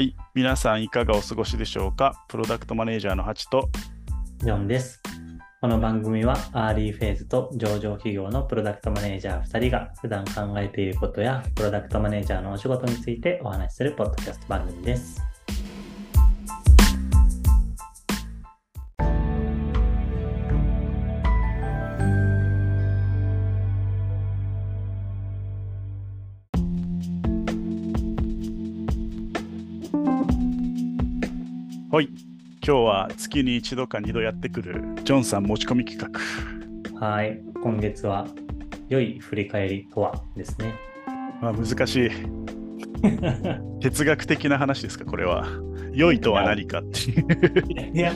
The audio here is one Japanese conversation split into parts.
はい、皆さんいかがお過ごしでしょうか？プロダクトマネージャーのハチとジョンです。この番組はアーリーフェーズと上場企業のプロダクトマネージャー2人が普段考えていることやプロダクトマネージャーのお仕事についてお話しするポッドキャスト番組です。今日は月に一度か二度やってくるジョンさん持ち込み企画。はい。今月は良い振り返りとはですね。まあ、難しい 哲学的な話ですか、これは。良いとは何かっていう。いや、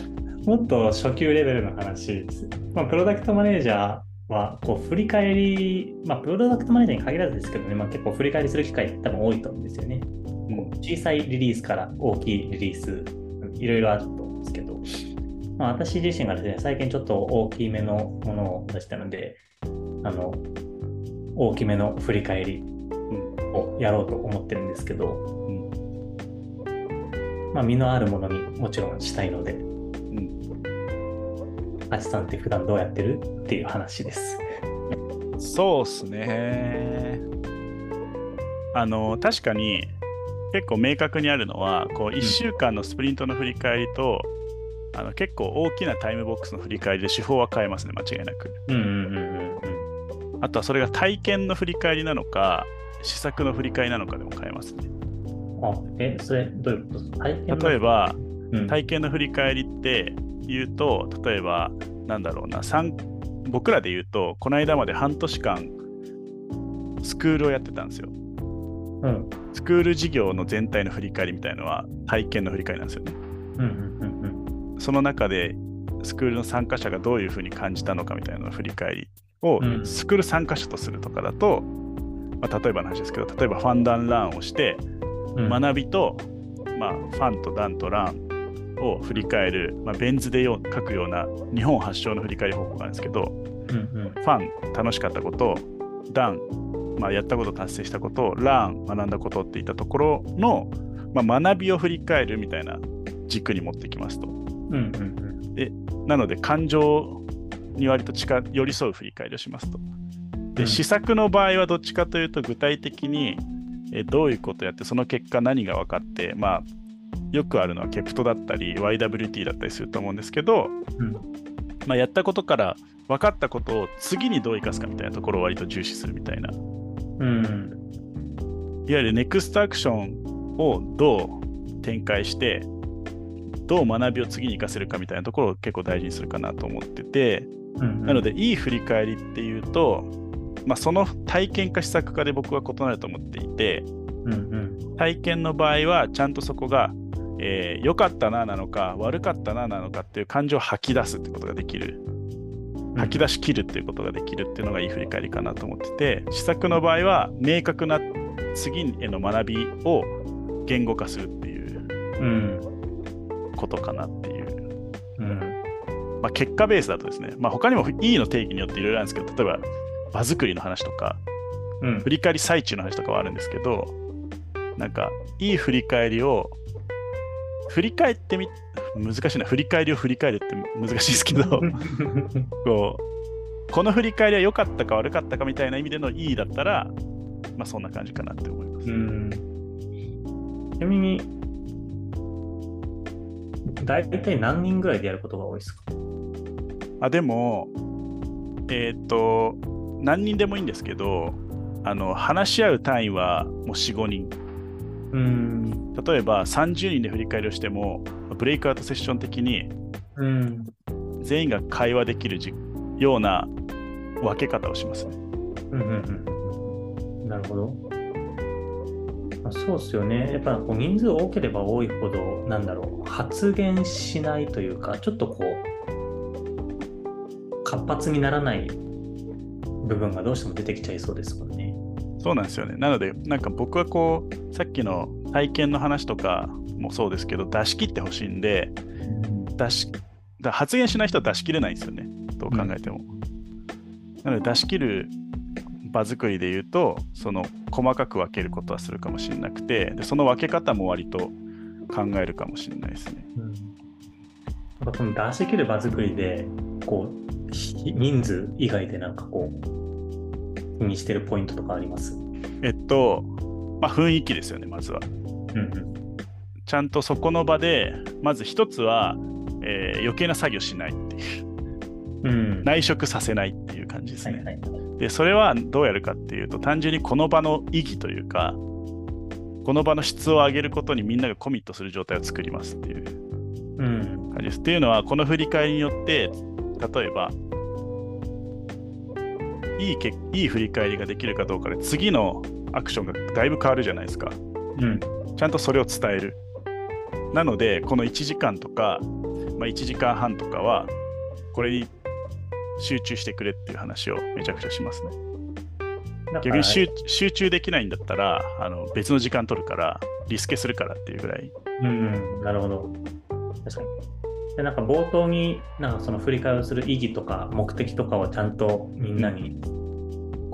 もっと初級レベルの話です。まあ、プロダクトマネージャーはこう振り返り、まあ、プロダクトマネージャーに限らずですけどね、まあ、結構振り返りする機会多分多いと思うんですよね。うん小さいリリースから大きいリリース、いろいろあるとですけど、まあ、私自身がですね、最近ちょっと大きめのものを出したので、あの、大きめの振り返りをやろうと思ってるんですけど、うんまあ、身のあるものにもちろんしたいので、うんあちさんって普段どうやってるっていう話です。そうっすね。あの、確かに結構明確にあるのは、こう1週間のスプリントの振り返りと、あの結構大きなタイムボックスの振り返りで手法は変えますね、間違いなく。うんうんうんうんあとはそれが体験の振り返りなのか、試作の振り返りなのかでも変えますね。うん。あ、え、それどういうこと？ですか体験例えば、うん、体験の振り返りって言うと、例えば、なんだろうな、三僕らで言うと、この間まで半年間、スクールをやってたんですよ。うんスクール事業の全体の振り返りみたいのは体験の振り返りなんですよね。うんうんうんその中でスクールの参加者がどういうふうに感じたのかみたいな振り返りをうんスクール参加者とするとかだと、まあ、例えばの話ですけど、例えばファンダンランをして、うん。学びと、まあ、ファンとダンとランを振り返る、まあ、ベン図でよ書くような日本発祥の振り返り方法があるんですけど、うんうんファン楽しかったこと、ダン、まあ、やったこと達成したこと、ラン学んだことっていったところの、まあ、学びを振り返るみたいな軸に持ってきますと。うんうんなので感情に割と近寄り添う振り返りをしますと。で、うん施策の場合はどっちかというと具体的にえどういうことやってその結果何が分かって、まあ、よくあるのはケプトだったり YWT だったりすると思うんですけど、うんまあ、やったことから分かったことを次にどう生かすかみたいなところを割と重視するみたいな。いうん。わゆるネクストアクションをどう展開してどう学びを次に生かせるかみたいなところを結構大事にするかなと思ってて、うん。なので、いい振り返りっていうと、まあ、その体験か施策かで僕は異なると思っていて、うんうん。体験の場合はちゃんとそこがえー良かったななのか悪かったななのかっていう感情を吐き出すってことができる吐き出し切るっていうことができるっていうのがいい振り返りかなと思ってて施策の場合は明確な次への学びを言語化するっていううんことかなっていう。うん。まあ、結果ベースだとですね、まあ、他にも E の定義によっていろいろあるんですけど、例えば場作りの話とか、うん。振り返り最中の話とかはあるんですけど、なんか、いい振り返りを、振り返ってみ、難しいな、振り返りを振り返るって難しいですけど、こう、この振り返りは良かったか悪かったかみたいな意味でのいいだったら、まあそんな感じかなって思います。うん。ちなみに、大体何人ぐらいでやることが多いですか？あでも、えっ、と、何人でもいいんですけど、あの話し合う単位はもう4、5人。うん。例えば30人で振り返りをしても、ブレイクアウトセッション的にうん。全員が会話できるじような分け方をしますね。うんうんうん。なるほど。まあそうですよね。やっぱこう人数多ければ多いほど、なんだろう、発言しないというか、ちょっとこう、活発にならない部分がどうしても出てきちゃいそうですもんね。そうなんですよね。なので、なんか僕はこう、さっきの体験の話とかもそうですけど、出し切ってほしいんで、出しだ発言しない人は出し切れないんですよね。どう考えても。なので、出し切る場作りで言うと、その細かく分けることはするかもしれなくて、でその分け方も割と考えるかもしれないですね。うん、なんかこの出し切る場作りで、こう、ひ人数以外でなんかこう、気にしてるポイントとかあります？えっと、まあ、雰囲気ですよね、まずは。うんうん。ちゃんとそこの場で、まず一つは、えー余計な作業しないっていう、うん。内職させないっていう感じですね。はいはい。で、それはどうやるかっていうと、単純にこの場の意義というか、この場の質を上げることにみんながコミットする状態を作りますっていううん。感じです。っていうのは、この振り返りによって、例えば、いいけいい振り返りができるかどうかで、次のアクションがだいぶ変わるじゃないですか。うん。ちゃんとそれを伝える。なので、この1時間とか、まあ、1時間半とかは、これに集中してくれっていう話をめちゃくちゃしますね。逆に集集中できないんだったら、あの別の時間取るから、リスケするからっていうぐらい。うんうん、なるほど。確かに。で、なんか冒頭に、なんかその振り返りをする意義とか目的とかをちゃんとみんなに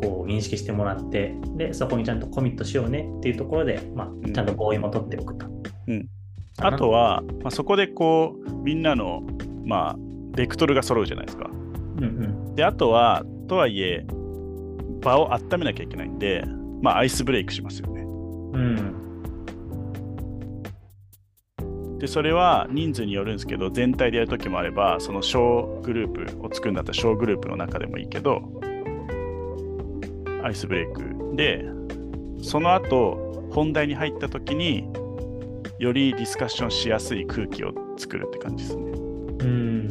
こう認識してもらって、で、そこにちゃんとコミットしようねっていうところで、まあ、うんちゃんと合意も取っておくと。うんあとは、まあ、そこでこう、みんなの、まあ、ベクトルが揃うじゃないですか。うんうん。で、あとは、とはいえ、場を温めなきゃいけないんで、まあ、アイスブレイクしますよね。うん。で、それは人数によるんですけど、全体でやるときもあれば、その小グループを作るんだったら小グループの中でもいいけど、アイスブレイクで、その後、本題に入ったときによりディスカッションしやすい空気を作るって感じですね。うん。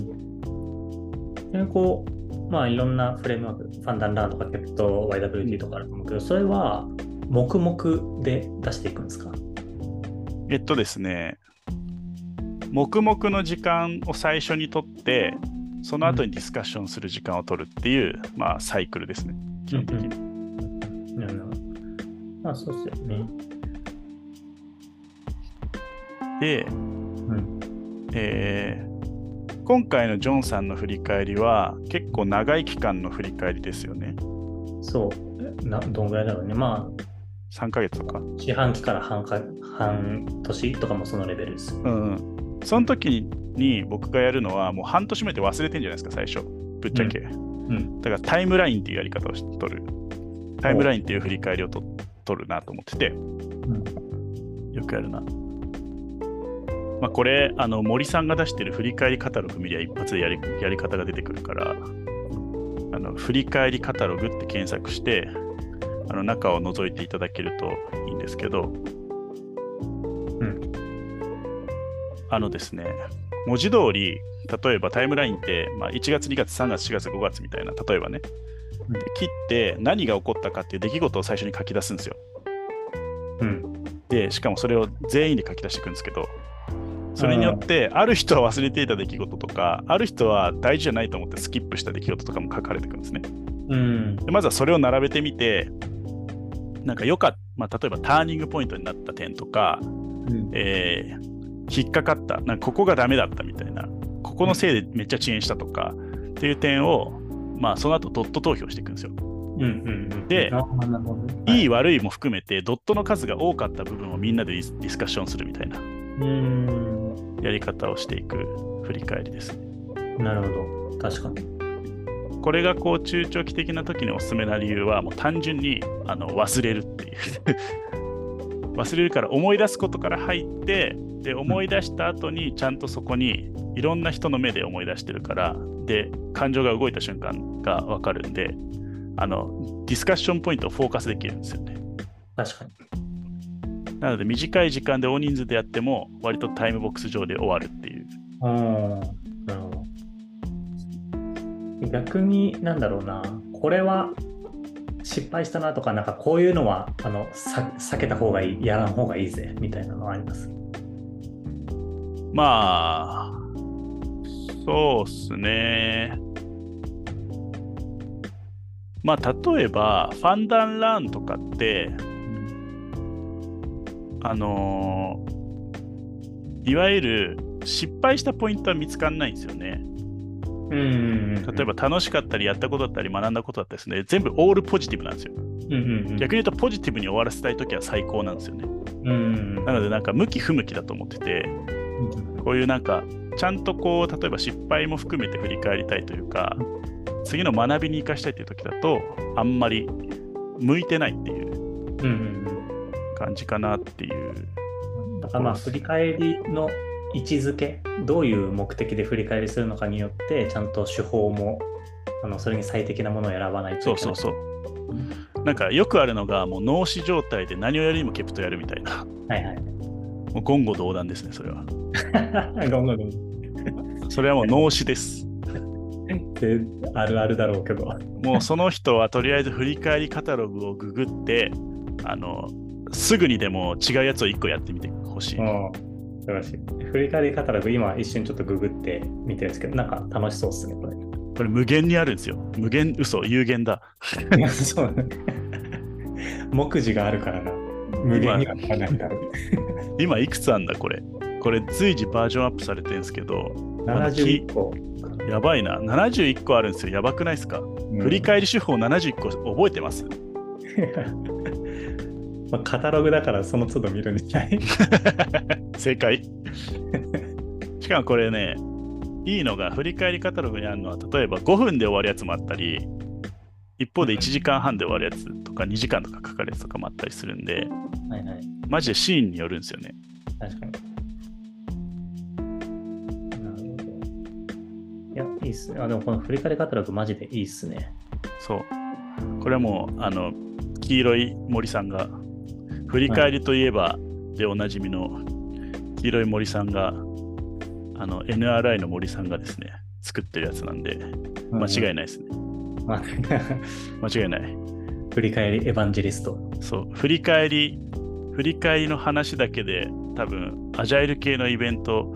でこう、まあいろんなフレームワーク、ファンダンラーとかケプト YWT とかあると思うけど、それは黙々で出していくんですか？えっとですね、黙々の時間を最初にとって、その後にディスカッションする時間を取るっていう、まあ、サイクルですね、基本的に。なるほど。まあそうっすよね。で、うん。えー今回のジョンさんの振り返りは結構長い期間の振り返りですよね。そう。などんぐらいだろうね。ま3ヶ月とか。あ、四半期から半か半年とかもそのレベルです。うんうん。その時に僕がやるのはもう半年目で忘れてんじゃないですか、最初。ぶっちゃけ。うん。だからタイムラインっていうやり方をし取る。タイムラインっていう振り返りをと取るなと思ってて、よくやるな。まあ、これ、あの森さんが出してる振り返りカタログ見りゃ一発でやりやり方が出てくるから、あの振り返りカタログって検索して、あの中を覗いていただけるといいんですけど、うん。あのですね、文字通り、例えばタイムラインって、まあ、1月、2月、3月、4月、5月みたいな、例えばね、うんで切って何が起こったかっていう出来事を最初に書き出すんですよ。うん。で、しかもそれを全員で書き出していくんですけど、それによって、ある人は忘れていた出来事とか、ある人は大事じゃないと思ってスキップした出来事とかも書かれてくるんですね。うん。でまずはそれを並べてみて、なんかよかっまあ、例えばターニングポイントになった点とか、うん。えー引っかかった、なんかここがダメだったみたいな、ここのせいでめっちゃ遅延したとかっていう点を、まあ、その後ドット投票していくんですよ。うん。うん。であなるほどねいい悪いも含めて、ドットの数が多かった部分をみんなでディスカッションするみたいなうん。やり方をしていく振り返りですね。なるほど。確かに。これがこう中長期的な時におすすめな理由はもう単純にあの忘れるっていう 忘れるから思い出すことから入ってで思い出した後にちゃんとそこにいろんな人の目で思い出してるからで感情が動いた瞬間が分かるんであのディスカッションポイントをフォーカスできるんですよね確かに。なので短い時間で大人数でやっても割とタイムボックス上で終わるっていううん。なるほど。逆に、なんだろうな。これは失敗したなとか、なんかこういうのはあのさ避けた方がいい、やらん方がいいぜ、みたいなのはあります？まあ、そうっすね。まあ、例えば、ファンダンランとかって、あのーいわゆる失敗したポイントは見つかんないんですよね。うん。例えば、楽しかったり、やったことだったり、学んだことだったりですね、全部オールポジティブなんですよ。うんうんうん、逆に言うと、ポジティブに終わらせたいときは最高なんですよね。うんうんなので、なんか、向き不向きだと思ってて、うんこういうなんか、ちゃんとこう、例えば失敗も含めて振り返りたいというか、次の学びに生かしたいという時だと、あんまり向いてないっていう感じかなっていう。うん。だからまあ、振り返りの位置づけ、どういう目的で振り返りするのかによって、ちゃんと手法も、あのそれに最適なものを選ばないとそいうけない。そうそう。なんかよくあるのが、もう脳死状態で何をやるにもケプトやるみたいな。はいはい。もう言語道断ですね、それは。ごめんごめんそれはもう脳死です。であるあるだろうけど。もうその人はとりあえず振り返りカタログをググって、あの、すぐにでも違うやつを1個やってみてほしい。うん。素晴らしい。振り返りカタログ、今一瞬ちょっとググって見てるんですけど、なんか楽しそうですね、これ。これ無限にあるんですよ。無限、嘘、有限だ。そうだね。目次があるからな。無限にはならないだろう。今いくつあんだ、これ？これ随時バージョンアップされてるんですけど、まだき71個。やばいな。71個あるんですよ。やばくないですか、うん振り返り手法71個覚えてます？まあ、カタログだからその都度見るんじゃない？正解。しかもこれね、いいのが振り返りカタログにあるのは、例えば5分で終わるやつもあったり、一方で1時間半で終わるやつとか2時間とかかかるやつとかもあったりするんで、はいはい。マジでシーンによるんですよね。確かに。なるほど。いや、いいっすね。あ、でもこの振り返りカタログマジでいいっすね。そう。これはもう、あの、黄色い森さんが、振り返りといえばでおなじみの黄色い森さんが、あの、NRI の森さんがですね、作ってるやつなんで、間違いない。ですね。まあ間違いない。振り返りエヴァンジェリスト。そう、振り返り、振り返りの話だけで、多分、アジャイル系のイベント、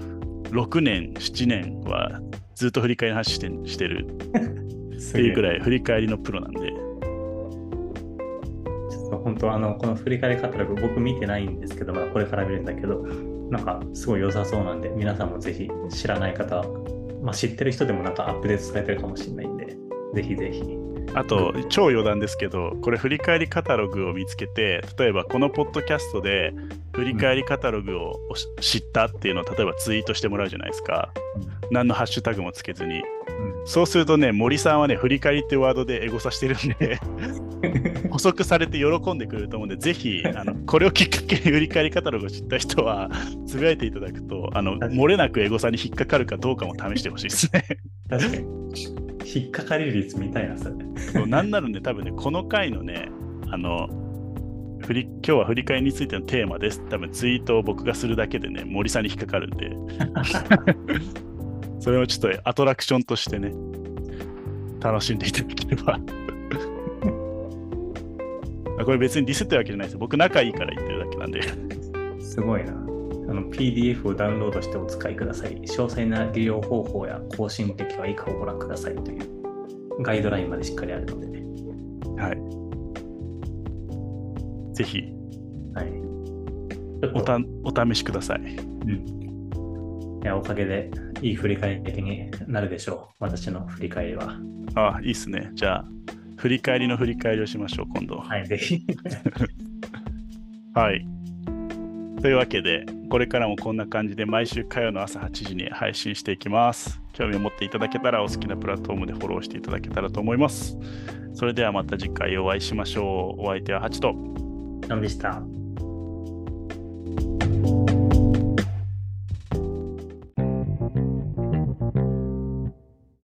6年、7年はずっと振り返りの話してしてるっていうくい。らい振り返りのプロなんで、ちょっと本当あの、この振り返りカタログ僕見てないんですけど、まだこれから見るんだけど、なんかすごい良さそうなんで、皆さんもぜひ知らない方、まあ、知ってる人でもなんかアップデートされてるかもしれないんで、ぜひぜひ。あと、超余談ですけど、これ振り返りカタログを見つけて、例えばこのポッドキャストで振り返りカタログを知ったっていうのを例えばツイートしてもらうじゃないですか。何のハッシュタグもつけずに。そうするとね、森さんはね、振り返りってワードでエゴサしてるんで、補足されて喜んでくれると思うんで、ぜひ、あのこれをきっかけに振り返りカタログを知った人は、つぶやいていただくと、あの漏れなくエゴサに引っかかるかどうかも試してほしいですね。確かに。引っかかり率みたいな、それ。そうなんならね、多分ね、この回のね、あの、振り今日は振り返りについてのテーマです。多分ツイートを僕がするだけでね、森さんに引っかかるんで、それをちょっとアトラクションとしてね、楽しんでいただければ。あこれ別にディスってるわけじゃないですよ。僕仲いいから言ってるだけなんで。すごいな。あの PDF をダウンロードしてお使いください。詳細な利用方法や更新歴は以下をご覧くださいというガイドラインまでしっかりあるのでね。はい。ぜひはい。おたお試しください。うん。いや、おかげでいい振り返りになるでしょう。私の振り返りは。あいいっすね。じゃあ、振り返りの振り返りをしましょう、今度。はい、ぜひ。はい。というわけで、これからもこんな感じで毎週火曜の朝8時に配信していきます。興味を持っていただけたらお好きなプラットフォームでフォローしていただけたらと思います。それではまた次回お会いしましょう。お相手はハチと。でした。